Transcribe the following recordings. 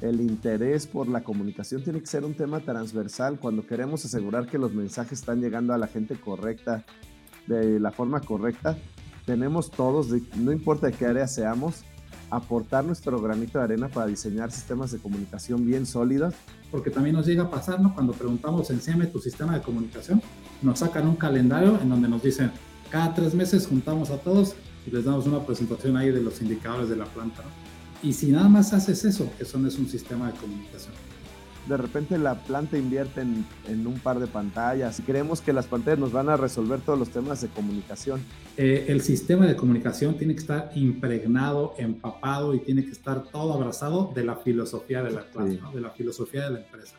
el interés por la comunicación tiene que ser un tema transversal cuando queremos asegurar que los mensajes están llegando a la gente correcta, de la forma correcta. Tenemos todos, no importa de qué área seamos, aportar nuestro granito de arena para diseñar sistemas de comunicación bien sólidos. Porque también nos llega a pasar, ¿no? Cuando preguntamos, enséñame tu sistema de comunicación, nos sacan un calendario en donde nos dicen, cada tres meses juntamos a todos y les damos una presentación ahí de los indicadores de la planta, ¿no? Y si nada más haces eso, eso no es un sistema de comunicación. De repente la planta invierte en, un par de pantallas y creemos que las pantallas nos van a resolver todos los temas de comunicación. Eh, el sistema de comunicación tiene que estar impregnado, empapado y tiene que estar todo abrazado de la filosofía de la planta, de la filosofía de la empresa.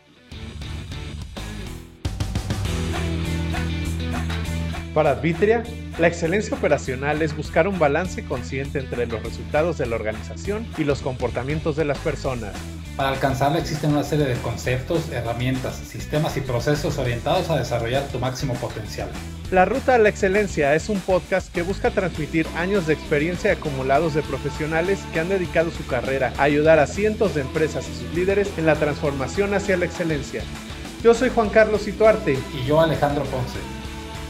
Para Advitria, la excelencia operacional es buscar un balance consciente entre los resultados de la organización y los comportamientos de las personas. Para alcanzarla existen una serie de conceptos, herramientas, sistemas y procesos orientados a desarrollar tu máximo potencial. La Ruta a la Excelencia es un podcast que busca transmitir años de experiencia acumulados de profesionales que han dedicado su carrera a ayudar a cientos de empresas y sus líderes en la transformación hacia la excelencia. Yo soy Juan Carlos Ituarte. Y yo Alejandro Ponce.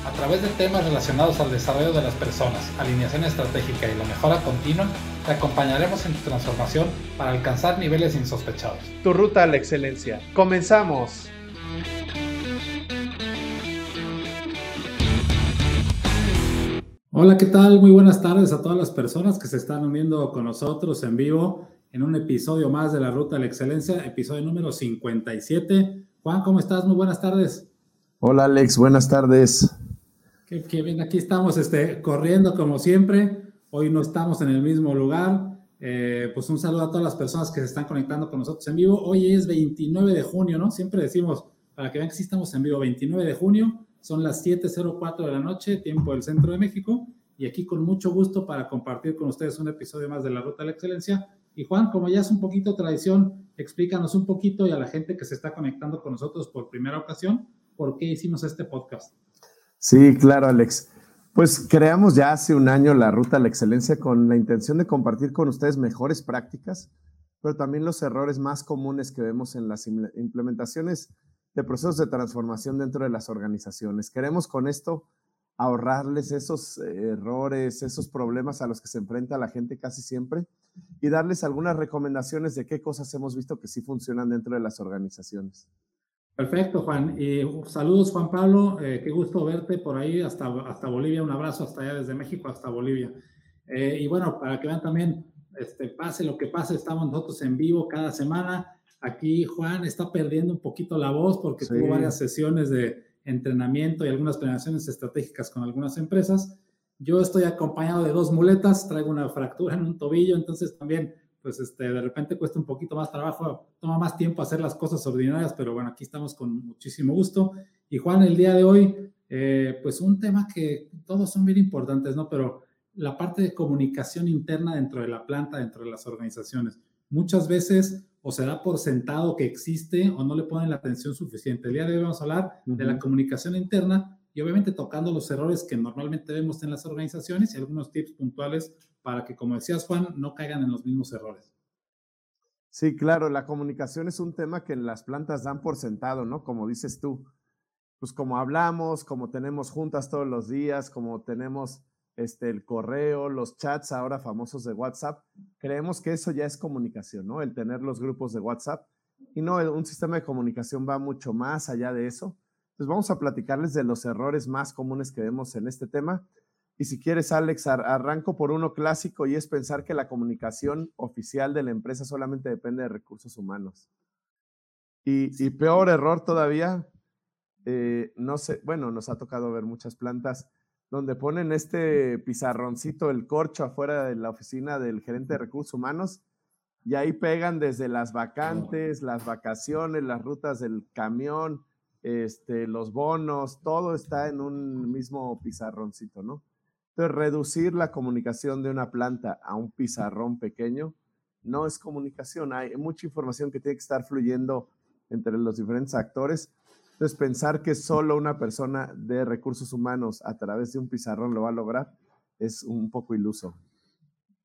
A través de temas relacionados al desarrollo de las personas, alineación estratégica y la mejora continua, te acompañaremos en tu transformación para alcanzar niveles insospechados. Tu ruta a la excelencia. ¡Comenzamos! Hola, ¿qué tal? Muy buenas tardes a todas las personas que se están uniendo con nosotros en vivo en un episodio más de la Ruta a la Excelencia, episodio número 57. Juan, ¿cómo estás? Muy buenas tardes. Hola, Alex, buenas tardes. Qué, bien, aquí estamos este, corriendo como siempre. Hoy no estamos en el mismo lugar. Eh, pues un saludo a todas las personas que se están conectando con nosotros en vivo. Hoy es 29 de junio, ¿no? Siempre decimos, para que vean que sí estamos en vivo, 29 de junio, son las 7.04 de la noche, tiempo del centro de México. Y aquí con mucho gusto para compartir con ustedes un episodio más de la Ruta de la Excelencia. Y Juan, como ya es un poquito tradición, explícanos un poquito y a la gente que se está conectando con nosotros por primera ocasión, por qué hicimos este podcast. Sí, claro, Alex. Pues creamos ya hace un año la Ruta a la Excelencia con la intención de compartir con ustedes mejores prácticas, pero también los errores más comunes que vemos en las implementaciones de procesos de transformación dentro de las organizaciones. Queremos con esto ahorrarles esos errores, esos problemas a los que se enfrenta la gente casi siempre y darles algunas recomendaciones de qué cosas hemos visto que sí funcionan dentro de las organizaciones. Perfecto, Juan. Y saludos, Juan Pablo. Eh, qué gusto verte por ahí hasta, hasta Bolivia. Un abrazo hasta allá desde México hasta Bolivia. Eh, y bueno, para que vean también, este, pase lo que pase, estamos nosotros en vivo cada semana. Aquí Juan está perdiendo un poquito la voz porque tuvo varias sesiones de entrenamiento y algunas planeaciones estratégicas con algunas empresas. Yo estoy acompañado de dos muletas, traigo una fractura en un tobillo, entonces también pues este, de repente cuesta un poquito más trabajo, toma más tiempo hacer las cosas ordinarias, pero bueno, aquí estamos con muchísimo gusto. Y Juan, el día de hoy, eh, pues un tema que todos son bien importantes, ¿no? Pero la parte de comunicación interna dentro de la planta, dentro de las organizaciones. Muchas veces o se da por sentado que existe o no le ponen la atención suficiente. El día de hoy vamos a hablar de la comunicación interna y obviamente tocando los errores que normalmente vemos en las organizaciones y algunos tips puntuales para que, como decías Juan, no caigan en los mismos errores. Sí, claro, la comunicación es un tema que las plantas dan por sentado, ¿no? Como dices tú, pues como hablamos, como tenemos juntas todos los días, como tenemos este, el correo, los chats ahora famosos de WhatsApp, creemos que eso ya es comunicación, ¿no? El tener los grupos de WhatsApp. Y no, un sistema de comunicación va mucho más allá de eso. Entonces vamos a platicarles de los errores más comunes que vemos en este tema. Y si quieres, Alex, arranco por uno clásico y es pensar que la comunicación oficial de la empresa solamente depende de recursos humanos. Y, peor error todavía, eh, no sé, bueno, nos ha tocado ver muchas plantas donde ponen este pizarroncito, el corcho afuera de la oficina del gerente de recursos humanos y ahí pegan desde las vacantes, las vacaciones, las rutas del camión, este, los bonos, todo está en un mismo pizarroncito, ¿no? Entonces, reducir la comunicación de una planta a un pizarrón pequeño no es comunicación. Hay mucha información que tiene que estar fluyendo entre los diferentes actores. Entonces, pensar que solo una persona de recursos humanos a través de un pizarrón lo va a lograr es un poco iluso.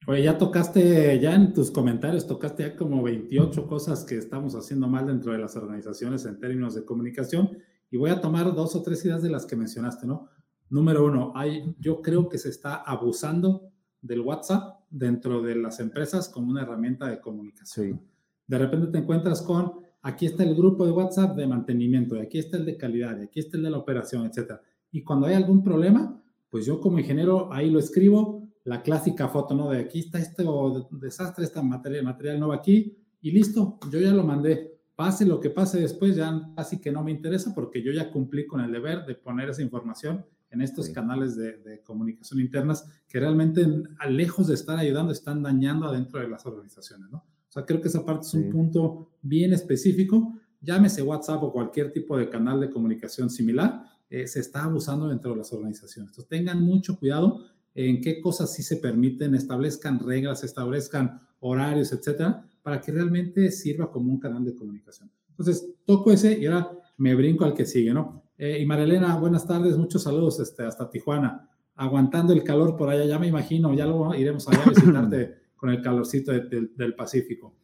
Oye, ya tocaste, ya en tus comentarios, tocaste ya como 28 cosas que estamos haciendo mal dentro de las organizaciones en términos de comunicación y voy a tomar dos o tres ideas de las que mencionaste, ¿no? Número uno, hay, yo creo que se está abusando del WhatsApp dentro de las empresas como una herramienta de comunicación. De repente te encuentras con, aquí está el grupo de WhatsApp de mantenimiento, y aquí está el de calidad, y aquí está el de la operación, etc. Y cuando hay algún problema, pues yo como ingeniero ahí lo escribo, la clásica foto, ¿no? De aquí está este desastre, esta materia, material nuevo aquí, y listo, yo ya lo mandé. Pase lo que pase después, ya casi que no me interesa porque yo ya cumplí con el deber de poner esa información en estos canales de, comunicación internas que realmente, lejos de estar ayudando, están dañando adentro de las organizaciones, ¿no? O sea, creo que esa parte es un punto bien específico. Llámese WhatsApp o cualquier tipo de canal de comunicación similar, eh, se está abusando dentro de las organizaciones. Entonces, tengan mucho cuidado en qué cosas sí se permiten, establezcan reglas, establezcan horarios, etcétera, para que realmente sirva como un canal de comunicación. Entonces, toco ese y ahora me brinco al que sigue, ¿no? Eh, y Marilena, buenas tardes, muchos saludos este, hasta Tijuana. Aguantando el calor por allá, ya me imagino, ya luego iremos allá a visitarte con el calorcito del Pacífico.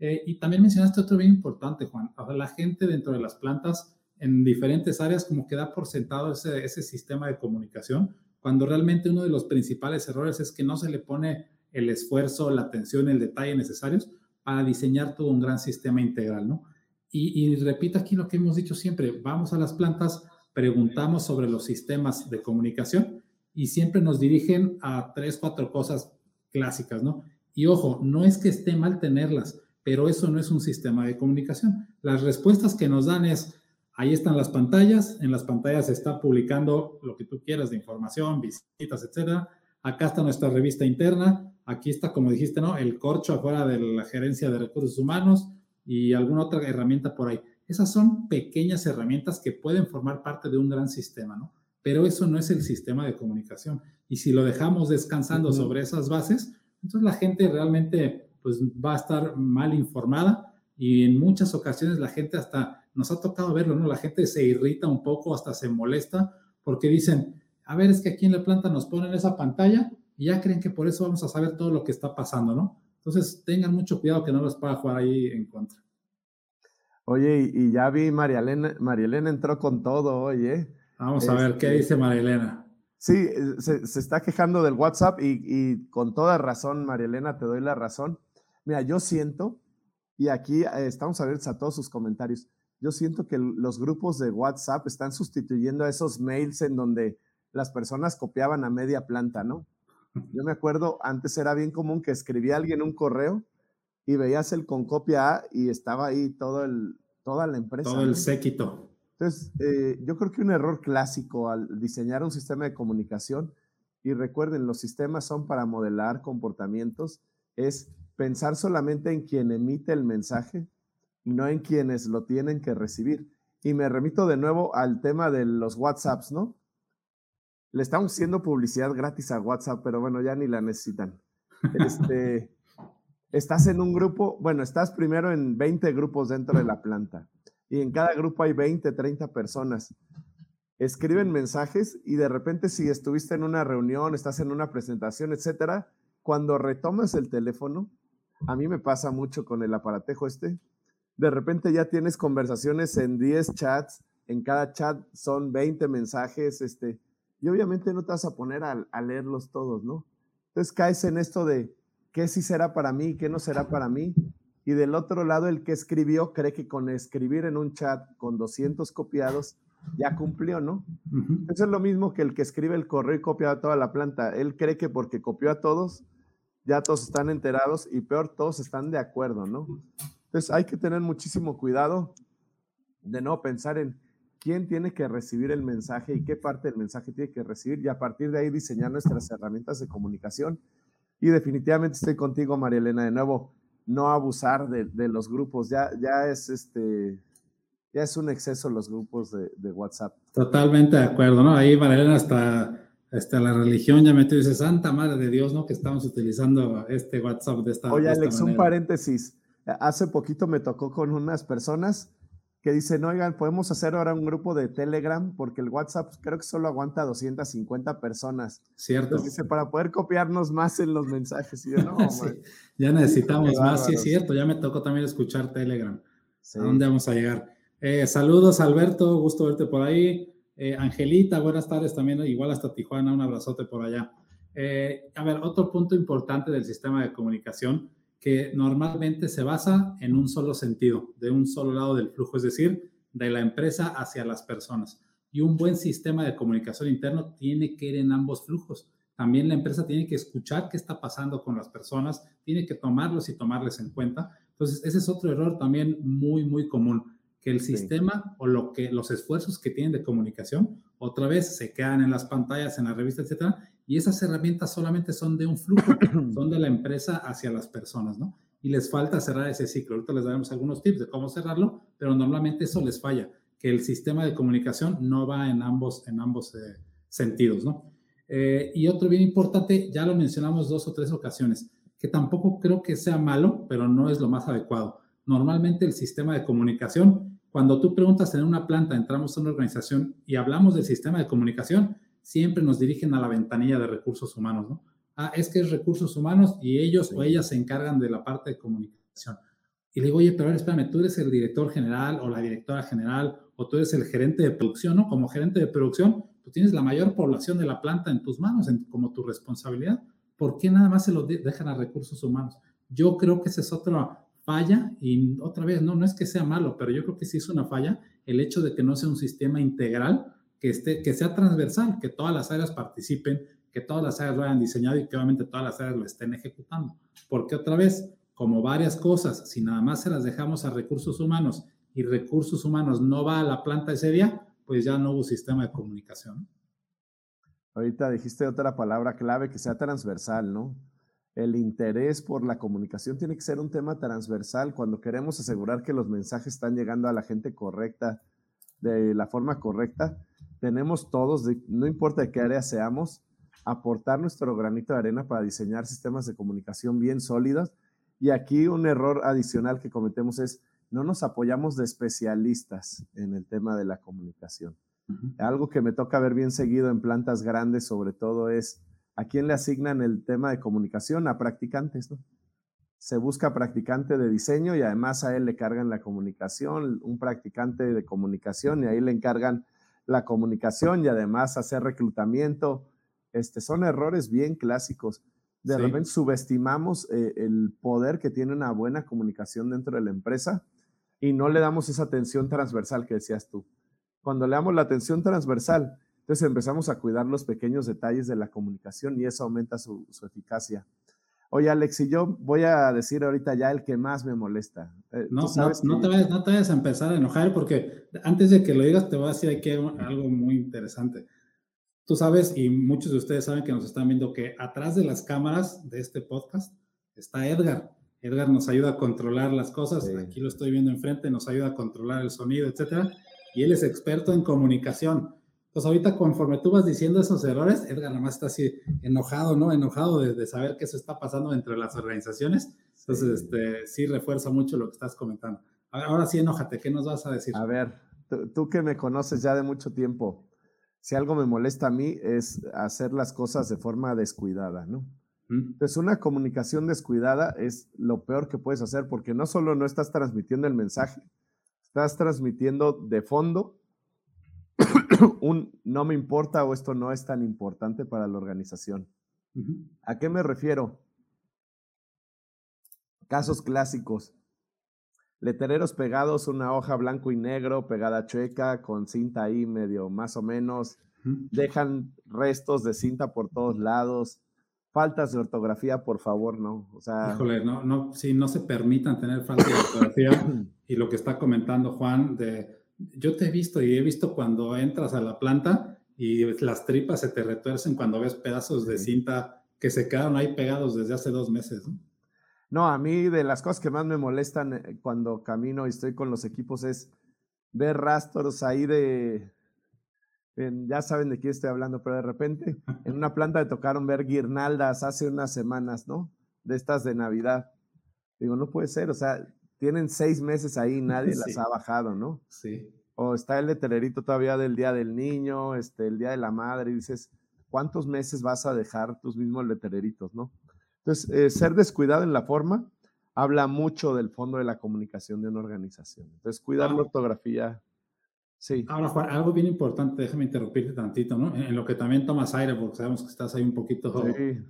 Eh, y también mencionaste otro bien importante, Juan. la gente dentro de las plantas en diferentes áreas como que da por sentado ese, ese sistema de comunicación, cuando realmente uno de los principales errores es que no se le pone el esfuerzo, la atención, el detalle necesarios para diseñar todo un gran sistema integral, ¿no? Y, y, repito aquí lo que hemos dicho siempre, vamos a las plantas, preguntamos sobre los sistemas de comunicación y siempre nos dirigen a tres, cuatro cosas clásicas, ¿no? Y ojo, no es que esté mal tenerlas, pero eso no es un sistema de comunicación. Las respuestas que nos dan es, Ahí están las pantallas, en las pantallas se está publicando lo que tú quieras de información, visitas, etcétera. Acá está nuestra revista interna, aquí está, como dijiste, ¿no? El corcho afuera de la gerencia de recursos humanos y alguna otra herramienta por ahí. Esas son pequeñas herramientas que pueden formar parte de un gran sistema, ¿no? Pero eso no es el sistema de comunicación. Y si lo dejamos descansando sobre esas bases, entonces la gente realmente pues va a estar mal informada y en muchas ocasiones la gente hasta nos ha tocado verlo, ¿no? La gente se irrita un poco, hasta se molesta, porque dicen, a ver, es que aquí en la planta nos ponen esa pantalla y ya creen que por eso vamos a saber todo lo que está pasando, ¿no? Entonces, tengan mucho cuidado que no los pueda jugar ahí en contra. Oye, y ya vi María Elena, María Elena entró con todo, oye. Vamos a ver qué este, dice María Elena. Sí, eh, se, se, está quejando del WhatsApp y, y, con toda razón, María Elena, te doy la razón. Mira, yo siento, y aquí eh, estamos abiertos a todos sus comentarios, yo siento que los grupos de WhatsApp están sustituyendo a esos mails en donde las personas copiaban a media planta, ¿no? Yo me acuerdo, antes era bien común que escribía alguien un correo y veías el con copia A y estaba ahí todo el, toda la empresa. Todo el séquito. Entonces, eh, yo creo que un error clásico al diseñar un sistema de comunicación, y recuerden, los sistemas son para modelar comportamientos, es pensar solamente en quien emite el mensaje, no en quienes lo tienen que recibir. Y me remito de nuevo al tema de los WhatsApps, ¿no? Le estamos haciendo publicidad gratis a WhatsApp, pero bueno, ya ni la necesitan. Este, estás en un grupo, bueno, estás primero en 20 grupos dentro de la planta y en cada grupo hay 20, 30 personas. Escriben mensajes y de repente si estuviste en una reunión, estás en una presentación, etcétera, cuando retomas el teléfono, a mí me pasa mucho con el aparatejo este, de repente ya tienes conversaciones en 10 chats, en cada chat son 20 mensajes, este, y obviamente no te vas a poner a, leerlos todos, ¿no? Entonces caes en esto de qué sí será para mí, qué no será para mí, y del otro lado el que escribió cree que con escribir en un chat con 200 copiados ya cumplió, ¿no? Eso es lo mismo que el que escribe el correo y copia a toda la planta. Él cree que porque copió a todos, ya todos están enterados y peor, todos están de acuerdo, ¿no? Entonces hay que tener muchísimo cuidado de no pensar en quién tiene que recibir el mensaje y qué parte del mensaje tiene que recibir y a partir de ahí diseñar nuestras herramientas de comunicación. Y definitivamente estoy contigo, María Elena, de nuevo, no abusar de, los grupos. Ya, ya es este, ya es un exceso los grupos de, WhatsApp. Totalmente de acuerdo, ¿no? Ahí, María Elena, hasta, hasta la religión ya me dice, Santa Madre de Dios, ¿no? Que estamos utilizando este WhatsApp de esta Oye, de Alex, un paréntesis. Hace poquito me tocó con unas personas que dicen, oigan, podemos hacer ahora un grupo de Telegram porque el WhatsApp creo que solo aguanta 250 personas. Cierto. dice, para poder copiarnos más en los mensajes. Y yo, no, ya necesitamos más, sí es cierto, ya me tocó también escuchar Telegram. ¿A dónde vamos a llegar? Eh, saludos, Alberto, gusto verte por ahí. Eh, Angelita, buenas tardes también, igual hasta Tijuana, un abrazote por allá. Eh, a ver, otro punto importante del sistema de comunicación que normalmente se basa en un solo sentido, de un solo lado del flujo, es decir, de la empresa hacia las personas. Y un buen sistema de comunicación interno tiene que ir en ambos flujos. También la empresa tiene que escuchar qué está pasando con las personas, tiene que tomarlos y tomarles en cuenta. Entonces, ese es otro error también muy, muy común, que el sistema o lo que, los esfuerzos que tienen de comunicación otra vez se quedan en las pantallas, en la revista, etcétera, y esas herramientas solamente son de un flujo, son de la empresa hacia las personas, ¿no? Y les falta cerrar ese ciclo. Ahorita les daremos algunos tips de cómo cerrarlo, pero normalmente eso les falla, que el sistema de comunicación no va en ambos, en ambos eh, sentidos, ¿no? Eh, y otro bien importante, ya lo mencionamos dos o tres ocasiones, que tampoco creo que sea malo, pero no es lo más adecuado. Normalmente el sistema de comunicación, cuando tú preguntas en una planta, entramos a una organización y hablamos del sistema de comunicación, siempre nos dirigen a la ventanilla de recursos humanos, ¿no? Ah, es que es recursos humanos y ellos o ellas se encargan de la parte de comunicación. Y le digo, oye, pero a ver, espérame, tú eres el director general o la directora general o tú eres el gerente de producción, ¿no? Como gerente de producción, tú tienes la mayor población de la planta en tus manos, en, como tu responsabilidad. ¿Por qué nada más se lo dejan a recursos humanos? Yo creo que esa es otra falla y otra vez, no, no es que sea malo, pero yo creo que sí es una falla el hecho de que no sea un sistema integral que, esté, que sea transversal, que todas las áreas participen, que todas las áreas lo hayan diseñado y que obviamente todas las áreas lo estén ejecutando. Porque otra vez, como varias cosas, si nada más se las dejamos a recursos humanos y recursos humanos no va a la planta ese día, pues ya no hubo sistema de comunicación. Ahorita dijiste otra palabra clave que sea transversal, ¿no? El interés por la comunicación tiene que ser un tema transversal cuando queremos asegurar que los mensajes están llegando a la gente correcta, de la forma correcta tenemos todos, no importa de qué área seamos, aportar nuestro granito de arena para diseñar sistemas de comunicación bien sólidos. Y aquí un error adicional que cometemos es no nos apoyamos de especialistas en el tema de la comunicación. Algo que me toca ver bien seguido en plantas grandes, sobre todo, es a quién le asignan el tema de comunicación, a practicantes, ¿no? Se busca practicante de diseño y además a él le cargan la comunicación, un practicante de comunicación y ahí le encargan la comunicación y además hacer reclutamiento. Este, son errores bien clásicos. De repente subestimamos eh, el poder que tiene una buena comunicación dentro de la empresa y no le damos esa atención transversal que decías tú. Cuando le damos la atención transversal, entonces empezamos a cuidar los pequeños detalles de la comunicación y eso aumenta su eficacia. Oye, Alex, y yo voy a decir ahorita ya el que más me molesta. Eh, no, no, te vayas, no te vayas a empezar a enojar porque antes de que lo digas te voy a decir aquí algo muy interesante. Tú sabes, y muchos de ustedes saben que nos están viendo, que atrás de las cámaras de este podcast está Edgar. Edgar nos ayuda a controlar las cosas. Aquí lo estoy viendo enfrente, nos ayuda a controlar el sonido, etcétera. Y él es experto en comunicación. Pues ahorita conforme tú vas diciendo esos errores, Edgar nada más está así enojado, ¿no? Enojado de, saber que eso está pasando entre las organizaciones. Entonces, este, sí refuerza mucho lo que estás comentando. Ahora sí, enójate, ¿qué nos vas a decir? A ver, tú, que me conoces ya de mucho tiempo, si algo me molesta a mí es hacer las cosas de forma descuidada, ¿no? Entonces, una comunicación descuidada es lo peor que puedes hacer porque no solo no estás transmitiendo el mensaje, estás transmitiendo de fondo un no me importa o esto no es tan importante para la organización. ¿A qué me refiero? Casos clásicos. Letreros pegados, una hoja blanco y negro pegada chueca con cinta ahí medio más o menos. Dejan restos de cinta por todos lados. Faltas de ortografía, por favor, no. O sea, Híjole, no, no, si no se permitan tener falta de ortografía. y lo que está comentando Juan de yo te he visto y he visto cuando entras a la planta y las tripas se te retuercen cuando ves pedazos de cinta que se quedaron ahí pegados desde hace dos meses. ¿no? a mí de las cosas que más me molestan eh, cuando camino y estoy con los equipos es ver rastros ahí de, ya saben de quién estoy hablando, pero de repente en una planta me tocaron ver guirnaldas hace unas semanas, ¿no? De estas de Navidad. Digo, no puede ser, o sea, tienen seis meses ahí, nadie las ha bajado, ¿no? Sí. O está el letrerito todavía del Día del Niño, este, el Día de la Madre, y dices, ¿cuántos meses vas a dejar tus mismos letreritos, no? Entonces, eh, ser descuidado en la forma habla mucho del fondo de la comunicación de una organización. Entonces, cuidar la ah. ortografía. Sí. Ahora, Juan, algo bien importante, déjame interrumpirte tantito, ¿no? En, lo que también tomas aire, porque sabemos que estás ahí un poquito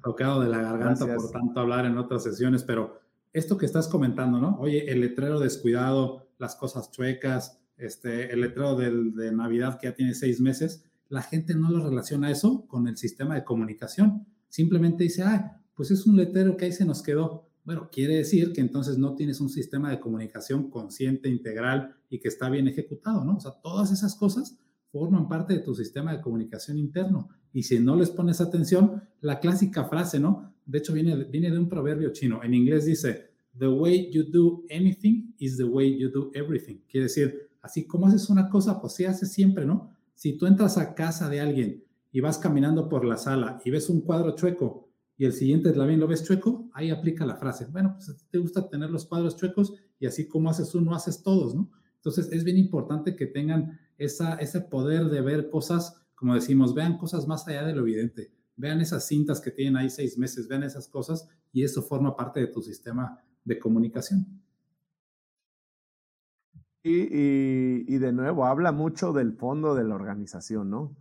tocado de la garganta por tanto hablar en otras sesiones, pero esto que estás comentando, ¿no? Oye, el letrero descuidado, las cosas chuecas, este, el letrero del, de Navidad que ya tiene seis meses, la gente no lo relaciona eso con el sistema de comunicación. Simplemente dice, ah, pues es un letrero que ahí se nos quedó. Bueno, quiere decir que entonces no tienes un sistema de comunicación consciente, integral y que está bien ejecutado, ¿no? O sea, todas esas cosas forman parte de tu sistema de comunicación interno. Y si no les pones atención, la clásica frase, ¿no? De hecho, viene, de un proverbio chino. En inglés dice, The way you do anything is the way you do everything. Quiere decir, así como haces una cosa, pues sí haces siempre, ¿no? Si tú entras a casa de alguien y vas caminando por la sala y ves un cuadro chueco y el siguiente también lo ves chueco, ahí aplica la frase. Bueno, pues te gusta tener los cuadros chuecos y así como haces uno, haces todos, ¿no? Entonces es bien importante que tengan esa, ese poder de ver cosas, como decimos, vean cosas más allá de lo evidente. Vean esas cintas que tienen ahí seis meses, vean esas cosas y eso forma parte de tu sistema de comunicación. Y, y, de nuevo, habla mucho del fondo de la organización, ¿no?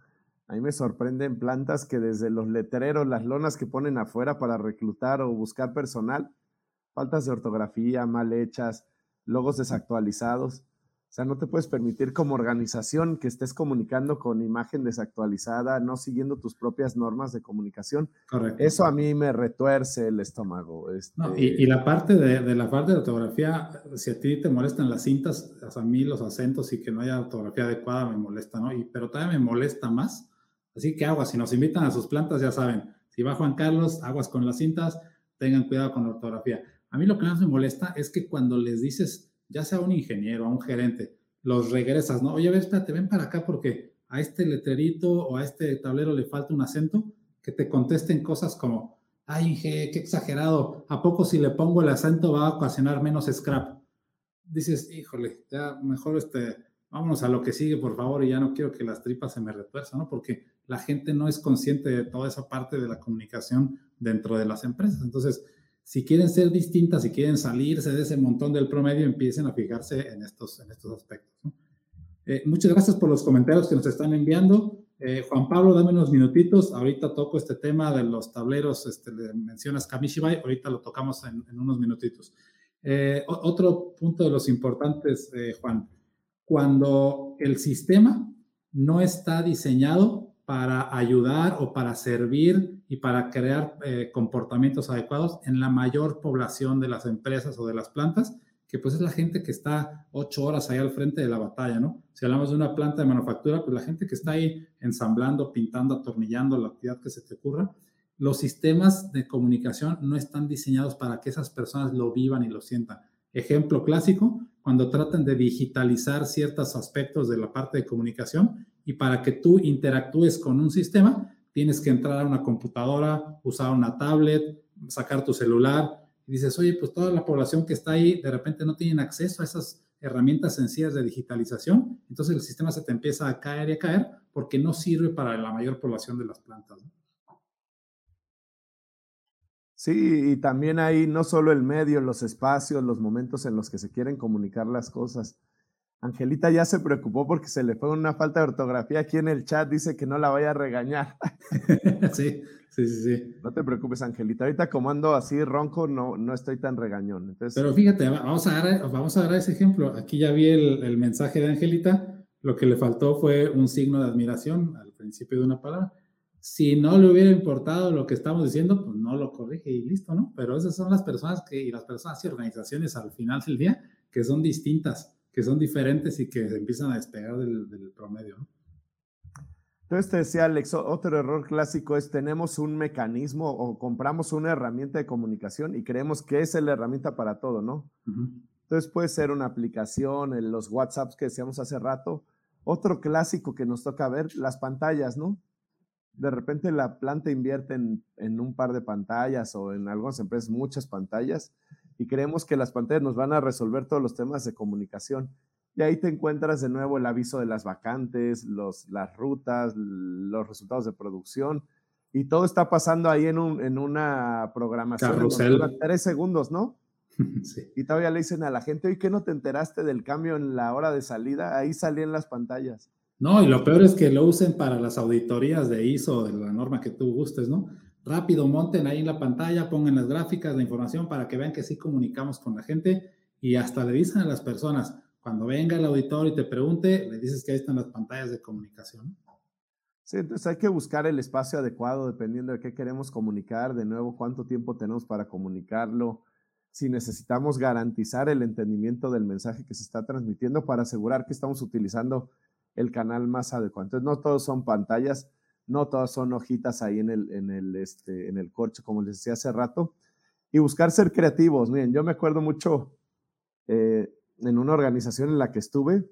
A mí me sorprenden plantas que desde los letreros, las lonas que ponen afuera para reclutar o buscar personal, faltas de ortografía, mal hechas, logos desactualizados. O sea, no te puedes permitir como organización que estés comunicando con imagen desactualizada, no siguiendo tus propias normas de comunicación. Correcto. Eso a mí me retuerce el estómago. Este y, la parte de, la falta de ortografía, si a ti te molestan las cintas, a mí los acentos y que no haya ortografía adecuada me molesta, ¿no? Y, pero todavía me molesta más Así que aguas, si nos invitan a sus plantas, ya saben, si va Juan Carlos, aguas con las cintas, tengan cuidado con la ortografía. A mí lo que más me molesta es que cuando les dices, ya sea un ingeniero, a un gerente, los regresas, ¿no? Oye, a ver, espérate, ven para acá porque a este letrerito o a este tablero le falta un acento, que te contesten cosas como, ay, Inge, qué exagerado, ¿a poco si le pongo el acento va a ocasionar menos scrap? Dices, híjole, ya mejor este, vámonos a lo que sigue, por favor, y ya no quiero que las tripas se me retuerzan, ¿no? Porque la gente no es consciente de toda esa parte de la comunicación dentro de las empresas. Entonces, si quieren ser distintas, si quieren salirse de ese montón del promedio, empiecen a fijarse en estos, en estos aspectos. Eh, muchas gracias por los comentarios que nos están enviando. Eh, Juan Pablo, dame unos minutitos. Ahorita toco este tema de los tableros, este, le mencionas Kamishibai, ahorita lo tocamos en, unos minutitos. Eh, otro punto de los importantes, Juan, cuando el sistema no está diseñado para ayudar o para servir y para crear eh, comportamientos adecuados en la mayor población de las empresas o de las plantas, que pues es la gente que está ocho horas ahí al frente de la batalla, ¿no? Si hablamos de una planta de manufactura, pues la gente que está ahí ensamblando, pintando, atornillando, la actividad que se te ocurra, los sistemas de comunicación no están diseñados para que esas personas lo vivan y lo sientan. Ejemplo clásico, cuando tratan de digitalizar ciertos aspectos de la parte de comunicación, y para que tú interactúes con un sistema, tienes que entrar a una computadora, usar una tablet, sacar tu celular y dices, oye, pues toda la población que está ahí de repente no tienen acceso a esas herramientas sencillas de digitalización, entonces el sistema se te empieza a caer y a caer porque no sirve para la mayor población de las plantas. Sí, y también hay no solo el medio, los espacios, los momentos en los que se quieren comunicar las cosas, Angelita ya se preocupó porque se le fue una falta de ortografía aquí en el chat, dice que no la vaya a regañar. sí, sí, sí, sí. No te preocupes, Angelita. Ahorita como ando así ronco, no, no estoy tan regañón. Pero fíjate, vamos a, dar, vamos a dar ese ejemplo. Aquí ya vi el, el mensaje de Angelita. Lo que le faltó fue un signo de admiración al principio de una palabra. Si no le hubiera importado lo que estamos diciendo, pues no lo corrige y listo, ¿no? Pero esas son las personas que, y las personas y organizaciones al final del día que son distintas que son diferentes y que empiezan a despegar del, promedio. Entonces te decía Alex, otro error clásico es tenemos un mecanismo o compramos una herramienta de comunicación y creemos que es la herramienta para todo, ¿no? Entonces puede ser una aplicación, los WhatsApps que decíamos hace rato. Otro clásico que nos toca ver, las pantallas, ¿no? De repente la planta invierte en, en un par de pantallas o en algunas empresas muchas pantallas y creemos que las pantallas nos van a resolver todos los temas de comunicación. Y ahí te encuentras de nuevo el aviso de las vacantes, los, las rutas, los resultados de producción. Y todo está pasando ahí en, un, en una programación. Carrusel. tres segundos, ¿no? Sí. Y todavía le dicen a la gente, oye, ¿qué no te enteraste del cambio en la hora de salida? Ahí salían las pantallas. No, y lo peor es que lo usen para las auditorías de ISO, de la norma que tú gustes, ¿no? Rápido, monten ahí en la pantalla, pongan las gráficas, la información para que vean que sí comunicamos con la gente y hasta le dicen a las personas, cuando venga el auditor y te pregunte, le dices que ahí están las pantallas de comunicación. Sí, entonces hay que buscar el espacio adecuado dependiendo de qué queremos comunicar, de nuevo, cuánto tiempo tenemos para comunicarlo, si necesitamos garantizar el entendimiento del mensaje que se está transmitiendo para asegurar que estamos utilizando el canal más adecuado. Entonces, no todos son pantallas, no todas son hojitas ahí en el, en el, este, en el corcho, como les decía hace rato, y buscar ser creativos. Miren, yo me acuerdo mucho eh, en una organización en la que estuve,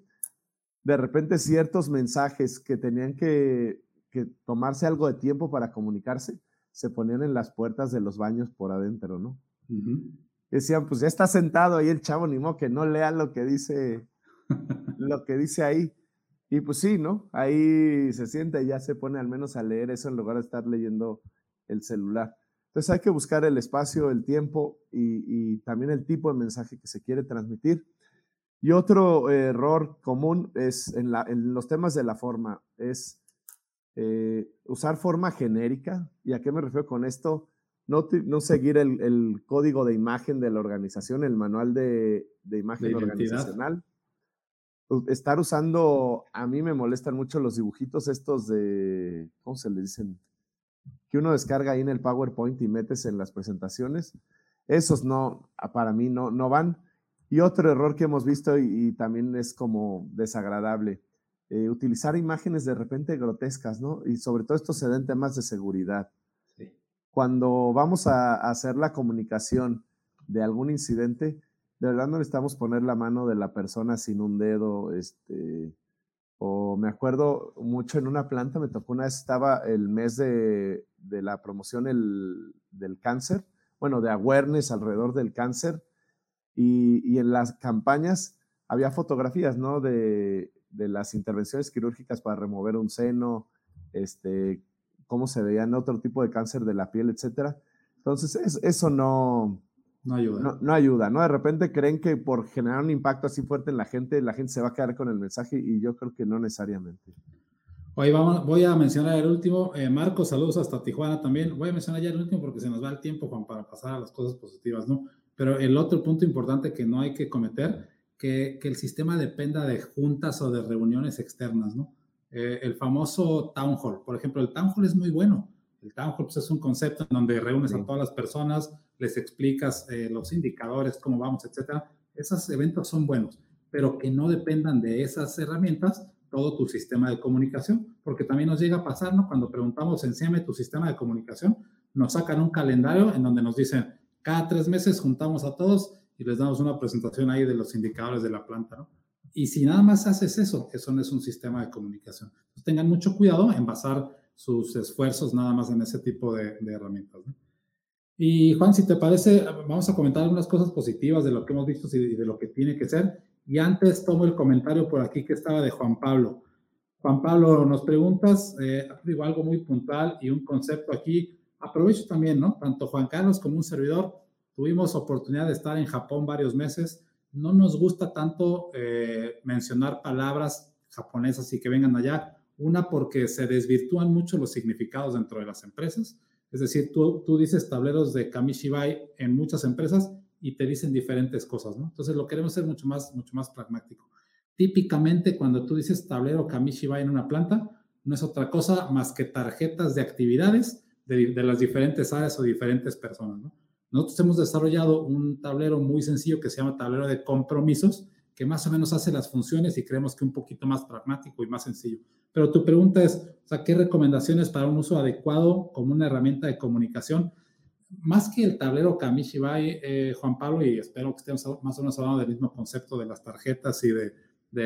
de repente ciertos mensajes que tenían que, que tomarse algo de tiempo para comunicarse, se ponían en las puertas de los baños por adentro, ¿no? Decían, pues ya está sentado ahí el chavo, ni modo que no lea lo que dice, lo que dice ahí. Y pues sí, ¿no? Ahí se siente y ya se pone al menos a leer eso en lugar de estar leyendo el celular. Entonces hay que buscar el espacio, el tiempo y, también el tipo de mensaje que se quiere transmitir. Y otro error común es en, los temas de la forma, es eh, usar forma genérica. ¿Y a qué me refiero con esto? No, no seguir el, código de imagen de la organización, el manual de, imagen organizacional estar usando, a mí me molestan mucho los dibujitos estos de, ¿cómo se le dicen? Que uno descarga ahí en el PowerPoint y metes en las presentaciones. Esos no, para mí no, no van. Y otro error que hemos visto y, también es como desagradable, eh, utilizar imágenes de repente grotescas, ¿no? Y sobre todo esto se da en temas de seguridad. Cuando vamos a hacer la comunicación de algún incidente, de verdad no necesitamos poner la mano de la persona sin un dedo, este, o me acuerdo mucho en una planta, me tocó una vez, estaba el mes de, la promoción del cáncer, bueno, de awareness alrededor del cáncer, y, en las campañas había fotografías, ¿no? De, las intervenciones quirúrgicas para remover un seno, este, cómo se veían otro tipo de cáncer de la piel, etcétera. Entonces, eso no, no ayuda. No, ayuda, ¿no? De repente creen que por generar un impacto así fuerte en la gente, la gente se va a quedar con el mensaje y yo creo que no necesariamente. Hoy vamos, voy a mencionar el último. Eh, Marcos, saludos hasta Tijuana también. Voy a mencionar ya el último porque se nos va el tiempo, Juan, para pasar a las cosas positivas, ¿no? Pero el otro punto importante que no hay que cometer, que, que el sistema dependa de juntas o de reuniones externas, ¿no? Eh, el famoso town hall, por ejemplo, el town hall es muy bueno. El town hall pues, es un concepto en donde reúnes a todas las personas, les explicas eh, los indicadores, cómo vamos, etcétera. Esos eventos son buenos, pero que no dependan de esas herramientas todo tu sistema de comunicación, porque también nos llega a pasar, ¿no? Cuando preguntamos, enséñame tu sistema de comunicación, nos sacan un calendario en donde nos dicen, cada tres meses juntamos a todos y les damos una presentación ahí de los indicadores de la planta, ¿no? Y si nada más haces eso, eso no es un sistema de comunicación. Tengan mucho cuidado en basar sus esfuerzos nada más en ese tipo de, de herramientas. ¿no? Y Juan, si te parece, vamos a comentar algunas cosas positivas de lo que hemos visto y de lo que tiene que ser. Y antes tomo el comentario por aquí que estaba de Juan Pablo. Juan Pablo, nos preguntas, eh, digo algo muy puntual y un concepto aquí. Aprovecho también, ¿no? Tanto Juan Carlos como un servidor tuvimos oportunidad de estar en Japón varios meses. No nos gusta tanto eh, mencionar palabras japonesas y que vengan allá. Una, porque se desvirtúan mucho los significados dentro de las empresas es decir, tú, tú dices tableros de Kamishibai en muchas empresas y te dicen diferentes cosas, ¿no? Entonces lo queremos hacer mucho más, mucho más pragmático. Típicamente cuando tú dices tablero Kamishibai en una planta, no es otra cosa más que tarjetas de actividades de, las diferentes áreas o diferentes personas, ¿no? Nosotros hemos desarrollado un tablero muy sencillo que se llama tablero de compromisos, que más o menos hace las funciones y creemos que un poquito más pragmático y más sencillo. Pero tu pregunta es, ¿qué recomendaciones para un uso adecuado como una herramienta de comunicación? Más que el tablero Kamishibai, eh, Juan Pablo, y espero que estemos más o menos hablando del mismo concepto de las tarjetas y de,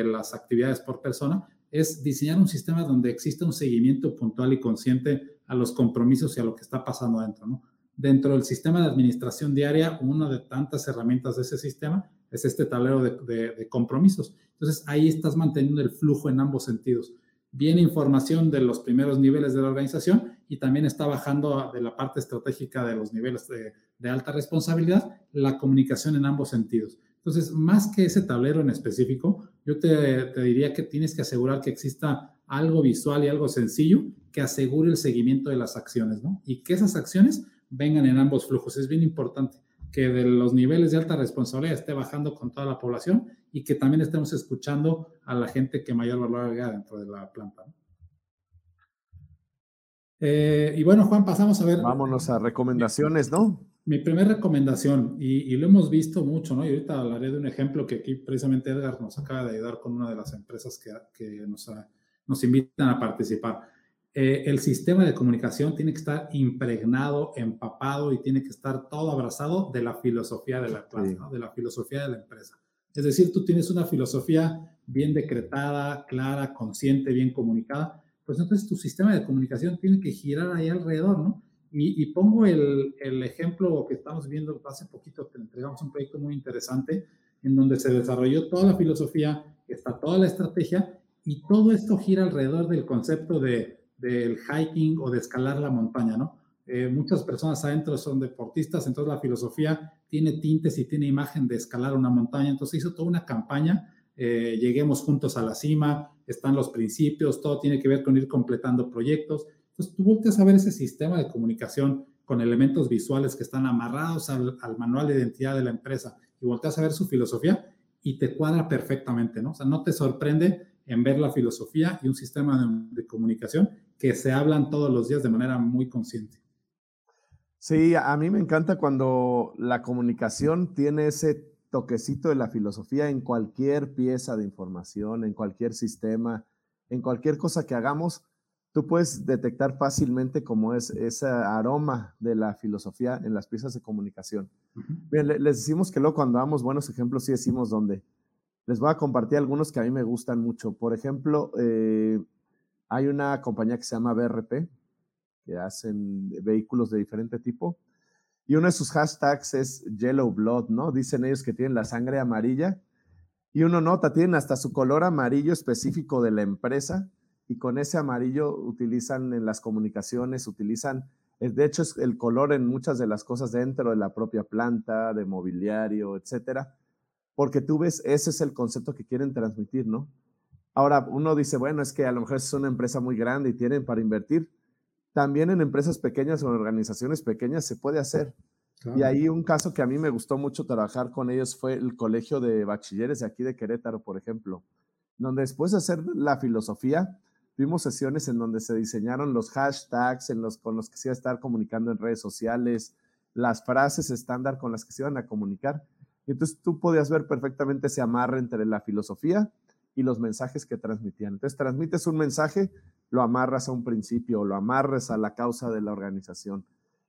las actividades por persona, es diseñar un sistema donde exista un seguimiento puntual y consciente a los compromisos y a lo que está pasando adentro, ¿no? Dentro del sistema de administración diaria, una de tantas herramientas de ese sistema es este tablero de, compromisos. Entonces, ahí estás manteniendo el flujo en ambos sentidos. Viene información de los primeros niveles de la organización y también está bajando de la parte estratégica de los niveles de, alta responsabilidad la comunicación en ambos sentidos. Entonces, más que ese tablero en específico, yo te, diría que tienes que asegurar que exista algo visual y algo sencillo que asegure el seguimiento de las acciones. Y que esas acciones vengan en ambos flujos. Es bien importante que de los niveles de alta responsabilidad esté bajando con toda la población y que también estemos escuchando a la gente que mayor valor agrega dentro de la planta. Eh, y bueno, Juan, pasamos a ver. Vámonos a recomendaciones, ¿no? Mi primera recomendación, y, lo hemos visto mucho, ¿no? Y ahorita hablaré de un ejemplo que aquí precisamente Edgar nos acaba de ayudar con una de las empresas que, que nos, nos invitan a participar. Eh, el sistema de comunicación tiene que estar impregnado, empapado y tiene que estar todo abrazado de la filosofía de la clase, de la filosofía de la empresa. Es decir, tú tienes una filosofía bien decretada, clara, consciente, bien comunicada, pues entonces tu sistema de comunicación tiene que girar ahí alrededor, ¿no? Y, pongo el, el, ejemplo que estamos viendo hace poquito, te entregamos un proyecto muy interesante en donde se desarrolló toda la filosofía, está toda la estrategia y todo esto gira alrededor del concepto de del hiking o de escalar la montaña, ¿no? Eh, muchas personas adentro son deportistas, entonces la filosofía tiene tintes y tiene imagen de escalar una montaña, entonces hizo toda una campaña, eh, lleguemos juntos a la cima, están los principios, todo tiene que ver con ir completando proyectos. Entonces tú volteas a ver ese sistema de comunicación con elementos visuales que están amarrados al, al manual de identidad de la empresa y volteas a ver su filosofía y te cuadra perfectamente, ¿no? O sea, no te sorprende en ver la filosofía y un sistema de, comunicación que se hablan todos los días de manera muy consciente. Sí, a mí me encanta cuando la comunicación tiene ese toquecito de la filosofía en cualquier pieza de información, en cualquier sistema, en cualquier cosa que hagamos, tú puedes detectar fácilmente cómo es ese aroma de la filosofía en las piezas de comunicación. Bien, les decimos que luego cuando damos buenos ejemplos, sí decimos dónde. Les voy a compartir algunos que a mí me gustan mucho. Por ejemplo, eh, hay una compañía que se llama BRP, que hacen vehículos de diferente tipo. Y uno de sus hashtags es Yellow Blood, ¿no? Dicen ellos que tienen la sangre amarilla. Y uno nota, tienen hasta su color amarillo específico de la empresa. Y con ese amarillo utilizan en las comunicaciones, utilizan, eh, de hecho es el color en muchas de las cosas dentro de la propia planta, de mobiliario, etcétera porque tú ves, ese es el concepto que quieren transmitir, ¿no? Ahora, uno dice, bueno, es que a lo mejor es una empresa muy grande y tienen para invertir. También en empresas pequeñas o en organizaciones pequeñas se puede hacer. Y ahí un caso que a mí me gustó mucho trabajar con ellos fue el colegio de bachilleres de aquí de Querétaro, por ejemplo, donde después de hacer la filosofía, tuvimos sesiones en donde se diseñaron los hashtags en los, con los que se iba a estar comunicando en redes sociales, las frases estándar con las que se iban a comunicar. Entonces tú podías ver perfectamente ese amarre entre la filosofía y los mensajes que transmitían. Entonces transmites un mensaje, lo amarras a un principio, lo amarras a la causa de la organización.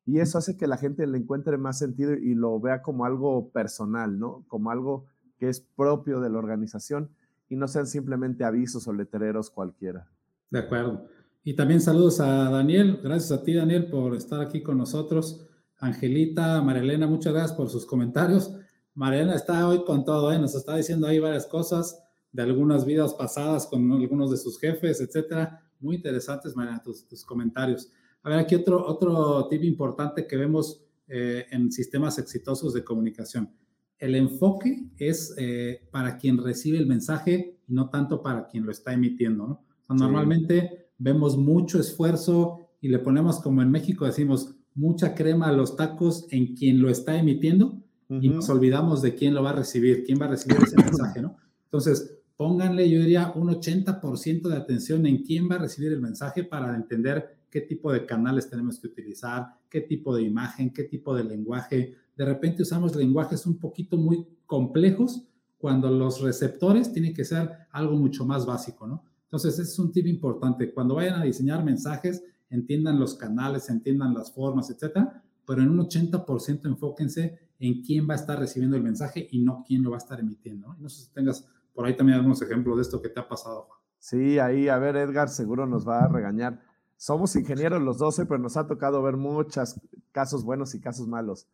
Y eso hace que la gente le encuentre más sentido y lo vea como algo personal, ¿no? Como algo que es propio de la organización y no sean simplemente avisos o letreros cualquiera. De acuerdo. Y también saludos a Daniel. Gracias a ti, Daniel, por estar aquí con nosotros. Angelita, Marilena, muchas gracias por sus comentarios. Mariana está hoy con todo, ¿eh? nos está diciendo ahí varias cosas de algunas vidas pasadas con algunos de sus jefes, etcétera. Muy interesantes, Mariana, tus, comentarios. A ver, aquí otro, otro tip importante que vemos eh, en sistemas exitosos de comunicación. El enfoque es eh, para quien recibe el mensaje y no tanto para quien lo está emitiendo, ¿no? Normalmente vemos mucho esfuerzo y le ponemos, como en México decimos, mucha crema a los tacos en quien lo está emitiendo, y nos olvidamos de quién lo va a recibir, quién va a recibir ese mensaje, ¿no? Entonces, pónganle, yo diría, un 80% de atención en quién va a recibir el mensaje para entender qué tipo de canales tenemos que utilizar, qué tipo de imagen, qué tipo de lenguaje. De repente usamos lenguajes un poquito muy complejos cuando los receptores tienen que ser algo mucho más básico, ¿no? Entonces, ese es un tip importante. Cuando vayan a diseñar mensajes, entiendan los canales, entiendan las formas, etcétera, pero en un 80% enfóquense en quién va a estar recibiendo el mensaje y no quién lo va a estar emitiendo. No, sé si tengas por ahí también algunos ejemplos de esto que te ha pasado, Juan. Sí, ahí, a ver, Edgar seguro nos va a regañar. somos ingenieros los 12, pero nos ha tocado ver muchos casos buenos y casos malos.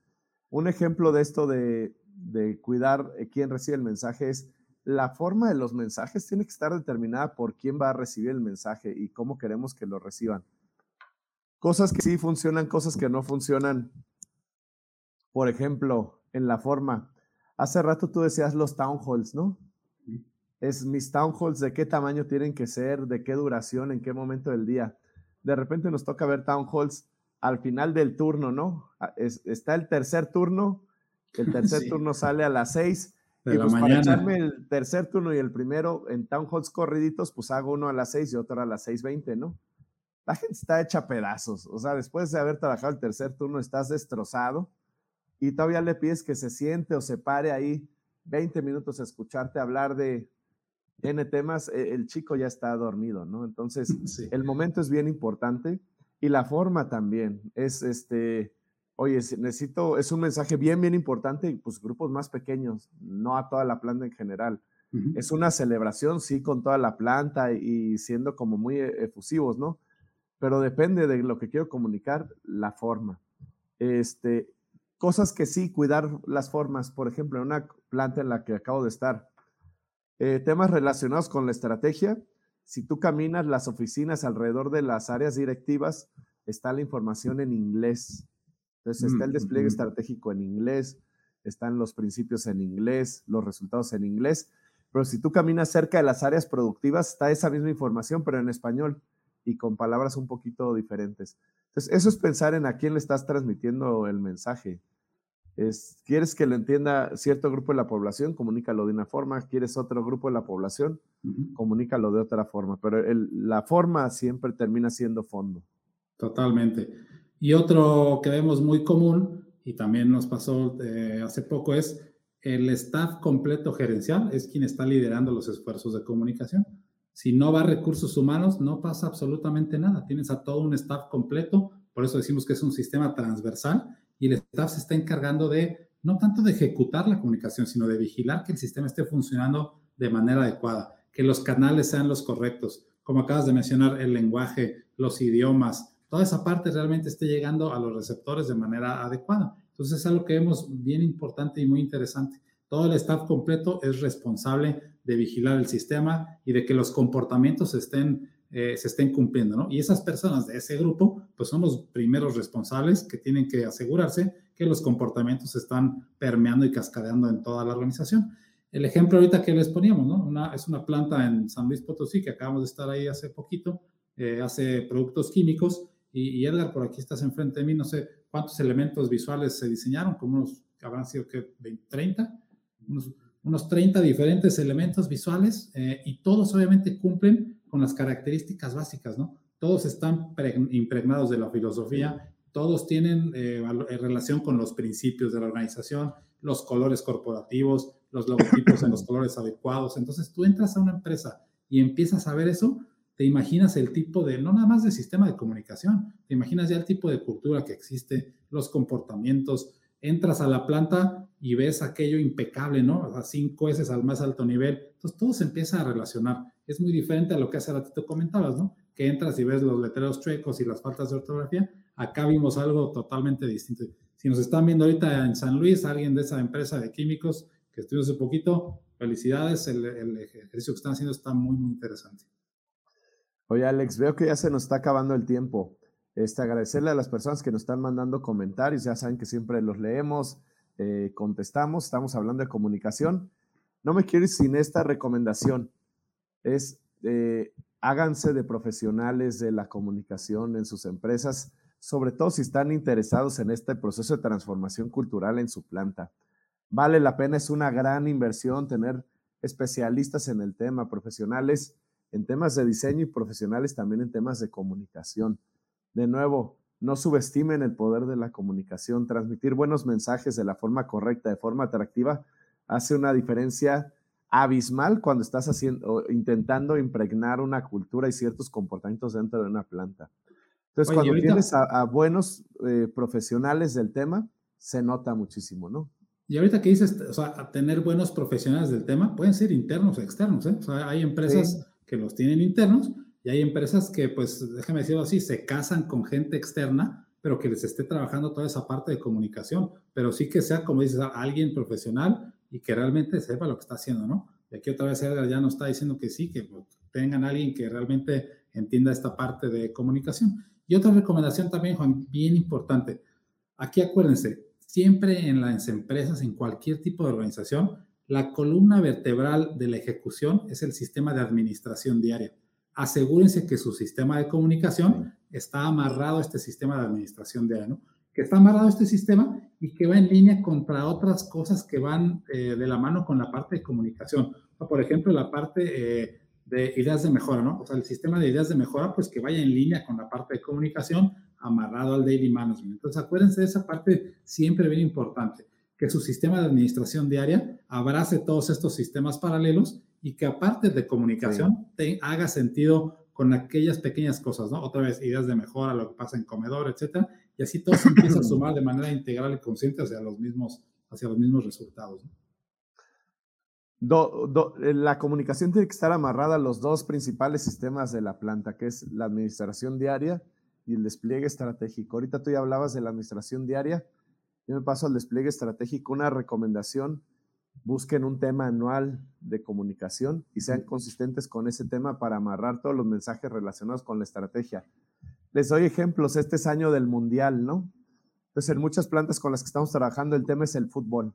Un ejemplo de esto de, de cuidar quién recibe el mensaje es la forma de los mensajes tiene que estar determinada por quién va a recibir el mensaje y cómo queremos que lo reciban. Cosas que sí funcionan, cosas que no funcionan. Por ejemplo, en la forma. Hace rato tú decías los town halls, ¿no? Es mis town halls, de qué tamaño tienen que ser, de qué duración, en qué momento del día. De repente nos toca ver town halls al final del turno, ¿no? Ah, está el tercer turno, el tercer turno sale a las seis y pues para echarme el tercer turno y el primero en town halls corriditos, pues hago uno a las 6 y otro a las 6.20, ¿no? La gente está hecha pedazos. O sea, después de haber trabajado el tercer turno, estás destrozado y todavía le pides que se siente o se pare ahí 20 minutos a escucharte hablar de N temas, e, el chico ya está dormido, ¿no? Entonces, el momento es bien importante y la forma también. Es este oye, necesito, es un mensaje bien, bien importante, pues grupos más pequeños, no a toda la planta en general. Es una celebración, sí, con toda la planta y siendo como muy e, efusivos, ¿no? Pero depende de lo que quiero comunicar, la forma. Este, cosas que sí, cuidar las formas. Por ejemplo, en una planta en la que acabo de estar, eh, temas relacionados con la estrategia. Si tú caminas las oficinas alrededor de las áreas directivas, está la información en inglés entonces está el despliegue estratégico en inglés, están los principios en inglés, los resultados en inglés, pero si tú caminas cerca de las áreas productivas, está esa misma información, pero en español y con palabras un poquito diferentes. Entonces, eso es pensar en a quién le estás transmitiendo el mensaje. Es, ¿Quieres que lo entienda cierto grupo de la población? Comunícalo de una forma. ¿Quieres otro grupo de la población? Comunícalo de otra forma. Pero la forma siempre termina siendo fondo. Totalmente. Y otro que vemos muy común, y también nos pasó eh, hace poco, es el staff completo gerencial, es quien está liderando los esfuerzos de comunicación. Si no va a recursos humanos, no pasa absolutamente nada. Tienes a todo un staff completo, por eso decimos que es un sistema transversal y el staff se está encargando de, no tanto de ejecutar la comunicación, sino de vigilar que el sistema esté funcionando de manera adecuada, que los canales sean los correctos. Como acabas de mencionar, el lenguaje, los idiomas, toda esa parte realmente esté llegando a los receptores de manera adecuada. Entonces es algo que vemos bien importante y muy interesante. Todo el staff completo es responsable de vigilar el sistema y de que los comportamientos estén, eh, se estén cumpliendo, ¿no? Y esas personas de ese grupo, pues son los primeros responsables que tienen que asegurarse que los comportamientos están permeando y cascadeando en toda la organización. El ejemplo ahorita que les poníamos, ¿no? Es una planta en San Luis Potosí que acabamos de estar ahí hace poquito, eh, hace productos químicos y, Edgar, por aquí estás enfrente de mí, no sé cuántos elementos visuales se diseñaron, como unos, habrán sido que 30, unos, unos 30 diferentes elementos visuales eh, y todos obviamente cumplen con las características básicas, ¿no? Todos están impregnados de la filosofía, todos tienen eh, eh, relación con los principios de la organización, los colores corporativos, los logotipos en los colores adecuados. Entonces tú entras a una empresa y empiezas a ver eso te imaginas el tipo de, no nada más de sistema de comunicación, te imaginas ya el tipo de cultura que existe, los comportamientos, entras a la planta y ves aquello impecable, ¿no? A cinco veces al más alto nivel. Entonces todo se empieza a relacionar. Es muy diferente a lo que hace ratito comentabas, ¿no? Que entras y ves los letreros chuecos y las faltas de ortografía. Acá vimos algo totalmente distinto. Si nos están viendo ahorita en San Luis, alguien de esa empresa de químicos que estuvo hace poquito, felicidades. El, el ejercicio que están haciendo está muy, muy interesante. Oye, Alex, veo que ya se nos está acabando el tiempo. Este, agradecerle a las personas que nos están mandando comentarios. Ya saben que siempre los leemos, eh, contestamos. Estamos hablando de comunicación. No me quiero ir sin esta recomendación. Es eh, háganse de profesionales de la comunicación en sus empresas, sobre todo si están interesados en este proceso de transformación cultural en su planta. Vale la pena, es una gran inversión tener especialistas en el tema, profesionales en temas de diseño y profesionales también en temas de comunicación. De nuevo, no subestimen el poder de la comunicación. Transmitir buenos mensajes de la forma correcta, de forma atractiva, hace una diferencia abismal cuando estás haciendo, intentando impregnar una cultura y ciertos comportamientos dentro de una planta. Entonces, cuando tienes a, buenos eh, profesionales del tema, se nota muchísimo, ¿no? Y ahorita que dices, o sea, tener buenos profesionales del tema, pueden ser internos o externos, ¿eh? O sea, hay empresas que los tienen internos, Y hay empresas que, pues, déjame decirlo así, se casan con gente externa, pero que les esté trabajando toda esa parte de comunicación, pero sí que sea, como dices, alguien profesional y que realmente sepa lo que está haciendo, ¿no? Y aquí otra vez Edgar ya nos está diciendo que sí, que tengan alguien que realmente entienda esta parte de comunicación. Y otra recomendación también, Juan, bien importante. Aquí acuérdense, siempre en las empresas, en cualquier tipo de organización, la columna vertebral de la ejecución es el sistema de administración diaria. Asegúrense que su sistema de comunicación está amarrado a este sistema de administración diaria, ¿no? Que está amarrado a este sistema y que va en línea contra otras cosas que van eh, de la mano con la parte de comunicación. por ejemplo, la parte eh, de ideas de mejora, ¿no? O sea, el sistema de ideas de mejora, pues que vaya en línea con la parte de comunicación amarrado al daily management. Entonces, acuérdense de esa parte siempre bien importante, que su sistema de administración diaria abrace todos estos sistemas paralelos y que aparte de comunicación te haga sentido con aquellas pequeñas cosas, ¿no? Otra vez, ideas de mejora, lo que pasa en comedor, etcétera, y así todo se empieza a sumar de manera integral y consciente hacia los mismos, hacia los mismos resultados. ¿no? Eh, la comunicación tiene que estar amarrada a los dos principales sistemas de la planta, que es la administración diaria y el despliegue estratégico. Ahorita tú ya hablabas de la administración diaria. Yo me paso al despliegue estratégico. Una recomendación, busquen un tema anual de comunicación y sean consistentes con ese tema para amarrar todos los mensajes relacionados con la estrategia. Les doy ejemplos. Este es año del mundial, ¿no? Entonces, en muchas plantas con las que estamos trabajando, el tema es el fútbol.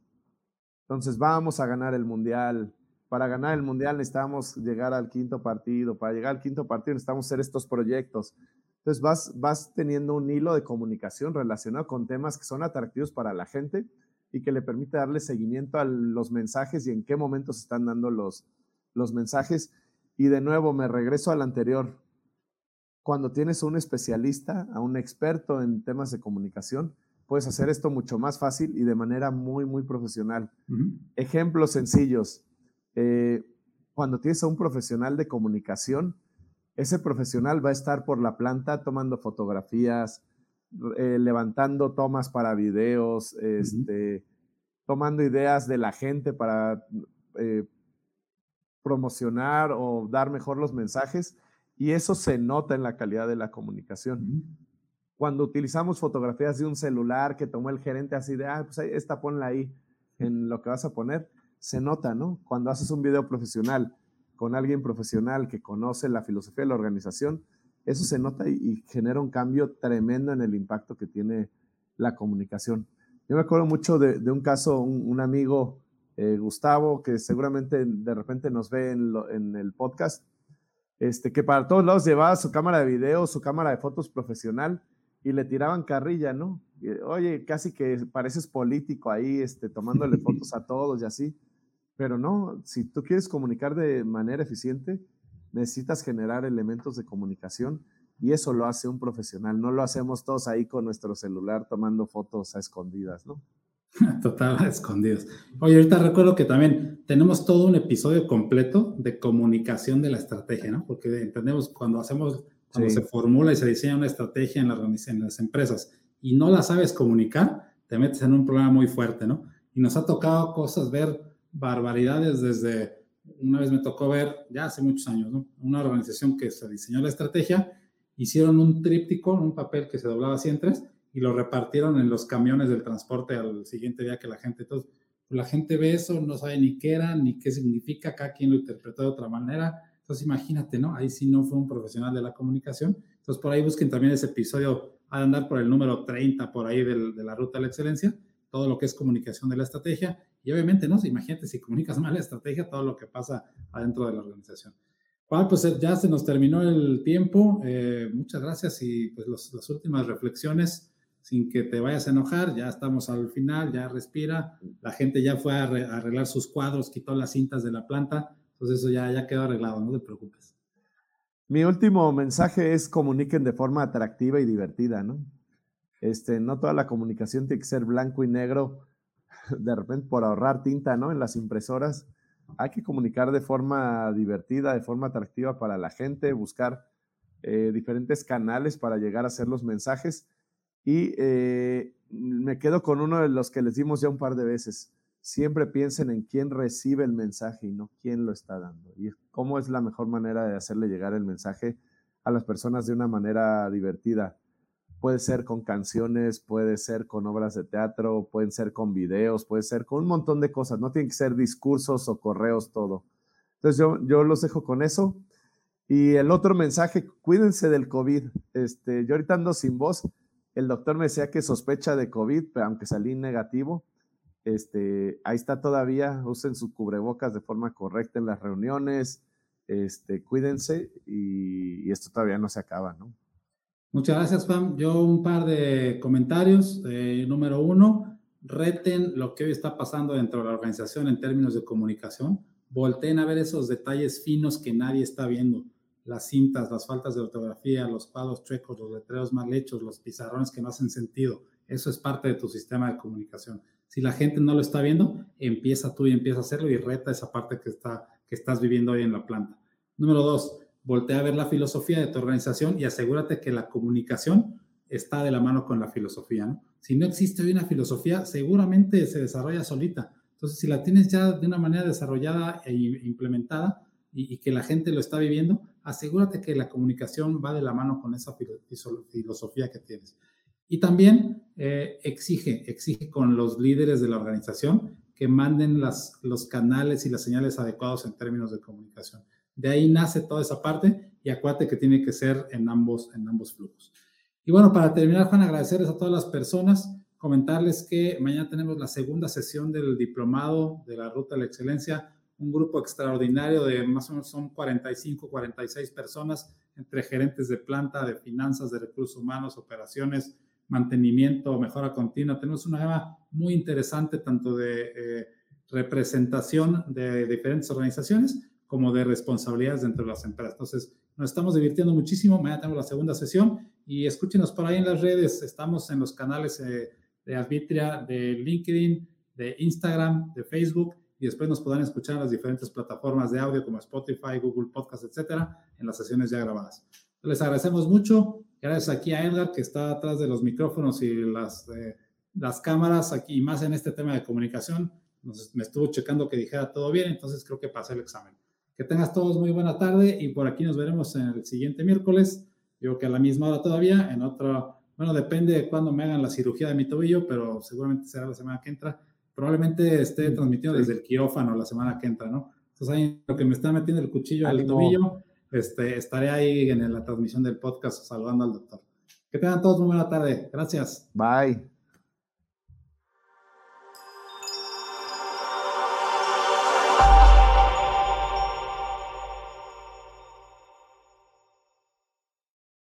Entonces vamos a ganar el mundial. Para ganar el mundial necesitamos llegar al quinto partido. Para llegar al quinto partido necesitamos hacer estos proyectos. Entonces vas, vas teniendo un hilo de comunicación relacionado con temas que son atractivos para la gente y que le permite darle seguimiento a los mensajes y en qué momentos están dando los, los mensajes. Y de nuevo me regreso al anterior. Cuando tienes a un especialista, a un experto en temas de comunicación, puedes hacer esto mucho más fácil y de manera muy, muy profesional. Ejemplos sencillos. Eh, cuando tienes a un profesional de comunicación, ese profesional va a estar por la planta tomando fotografías, eh, levantando tomas para videos, este, tomando ideas de la gente para eh, promocionar o dar mejor los mensajes. Y eso se nota en la calidad de la comunicación cuando utilizamos fotografías de un celular que tomó el gerente así de, ah, pues esta ponla ahí en lo que vas a poner, se nota, ¿no? Cuando haces un video profesional con alguien profesional que conoce la filosofía de la organización, eso se nota y, genera un cambio tremendo en el impacto que tiene la comunicación. Yo me acuerdo mucho de, un caso, un, amigo, eh, Gustavo, que seguramente de repente nos ve en, en, el podcast, este, que para todos lados llevaba su cámara de video, su cámara de fotos profesional y le tiraban carrilla, ¿no? Oye, casi que pareces político ahí, este, tomándole fotos a todos y así. Pero no, si tú quieres comunicar de manera eficiente, necesitas generar elementos de comunicación y eso lo hace un profesional. No lo hacemos todos ahí con nuestro celular tomando fotos a escondidas, ¿no? Total, a escondidas. Oye, ahorita recuerdo que también tenemos todo un episodio completo de comunicación de la estrategia, ¿no? Porque entendemos cuando hacemos cuando se formula y se diseña una estrategia en, en las empresas y no la sabes comunicar, te metes en un problema muy fuerte, ¿no? Y nos ha tocado cosas, ver barbaridades desde, una vez me tocó ver, ya hace muchos años, ¿no? Una organización que se diseñó la estrategia, hicieron un tríptico, un papel que se doblaba así en tres, y lo repartieron en los camiones del transporte al siguiente día que la gente, entonces, pues, la gente ve eso, no sabe ni qué era, ni qué significa, cada quien lo interpretó de otra manera, entonces imagínate, ¿no? Ahí sí no fue un profesional de la comunicación. Entonces por ahí busquen también ese episodio, a andar por el número 30 por ahí de la ruta de la excelencia, todo lo que es comunicación de la estrategia. Y obviamente, ¿no? Imagínate si comunicas mal la estrategia, todo lo que pasa adentro de la organización. Juan, pues ya se nos terminó el tiempo. Eh, muchas gracias y pues las últimas reflexiones, sin que te vayas a enojar, ya estamos al final, ya respira. La gente ya fue a arreglar sus cuadros, quitó las cintas de la planta pues eso ya, ya quedó arreglado, no te preocupes. Mi último mensaje es comuniquen de forma atractiva y divertida, ¿no? Este, no toda la comunicación tiene que ser blanco y negro, de repente por ahorrar tinta, ¿no? En las impresoras. Hay que comunicar de forma divertida, de forma atractiva para la gente, buscar eh, diferentes canales para llegar a hacer los mensajes. Y eh, me quedo con uno de los que les dimos ya un par de veces siempre piensen en quién recibe el mensaje y no quién lo está dando. Y cómo es la mejor manera de hacerle llegar el mensaje a las personas de una manera divertida. Puede ser con canciones, puede ser con obras de teatro, pueden ser con videos, puede ser con un montón de cosas. No tienen que ser discursos o correos, todo. Entonces yo, yo los dejo con eso. Y el otro mensaje, cuídense del COVID. Este, yo ahorita ando sin voz. El doctor me decía que sospecha de COVID, pero aunque salí negativo. Este, ahí está todavía. Usen sus cubrebocas de forma correcta en las reuniones. Este, cuídense y, esto todavía no se acaba, ¿no? Muchas gracias, Juan. Yo un par de comentarios. Eh, número uno, reten lo que hoy está pasando dentro de la organización en términos de comunicación. Volteen a ver esos detalles finos que nadie está viendo. Las cintas, las faltas de ortografía, los cuadros chuecos, los letreros mal hechos, los pizarrones que no hacen sentido. Eso es parte de tu sistema de comunicación. Si la gente no lo está viendo, empieza tú y empieza a hacerlo y reta esa parte que está que estás viviendo hoy en la planta. Número dos, voltea a ver la filosofía de tu organización y asegúrate que la comunicación está de la mano con la filosofía. ¿no? Si no existe hoy una filosofía, seguramente se desarrolla solita. Entonces, si la tienes ya de una manera desarrollada e implementada y, que la gente lo está viviendo, asegúrate que la comunicación va de la mano con esa filosofía que tienes. Y también eh, exige, exige con los líderes de la organización que manden las, los canales y las señales adecuados en términos de comunicación. De ahí nace toda esa parte y acuérdate que tiene que ser en ambos, en ambos flujos. Y bueno, para terminar, Juan, agradecerles a todas las personas, comentarles que mañana tenemos la segunda sesión del diplomado de la Ruta de la Excelencia, un grupo extraordinario de más o menos son 45, 46 personas, entre gerentes de planta, de finanzas, de recursos humanos, operaciones, mantenimiento, mejora continua. Tenemos una gama muy interesante tanto de eh, representación de diferentes organizaciones como de responsabilidades dentro de las empresas. Entonces, nos estamos divirtiendo muchísimo. Mañana tenemos la segunda sesión y escúchenos por ahí en las redes. Estamos en los canales eh, de Arbitria, de LinkedIn, de Instagram, de Facebook y después nos podrán escuchar en las diferentes plataformas de audio como Spotify, Google Podcast, etcétera, en las sesiones ya grabadas. Les agradecemos mucho. Gracias aquí a Edgar, que está atrás de los micrófonos y las, eh, las cámaras aquí, más en este tema de comunicación. me estuvo checando que dijera todo bien, entonces creo que pasé el examen. Que tengas todos muy buena tarde y por aquí nos veremos en el siguiente miércoles. Yo que a la misma hora todavía, en otro, bueno, depende de cuándo me hagan la cirugía de mi tobillo, pero seguramente será la semana que entra. Probablemente esté transmitiendo desde el quirófano la semana que entra, ¿no? Entonces ahí lo que me está metiendo el cuchillo al tobillo este, estaré ahí en la transmisión del podcast saludando al doctor. Que tengan todos muy buena tarde. Gracias. Bye.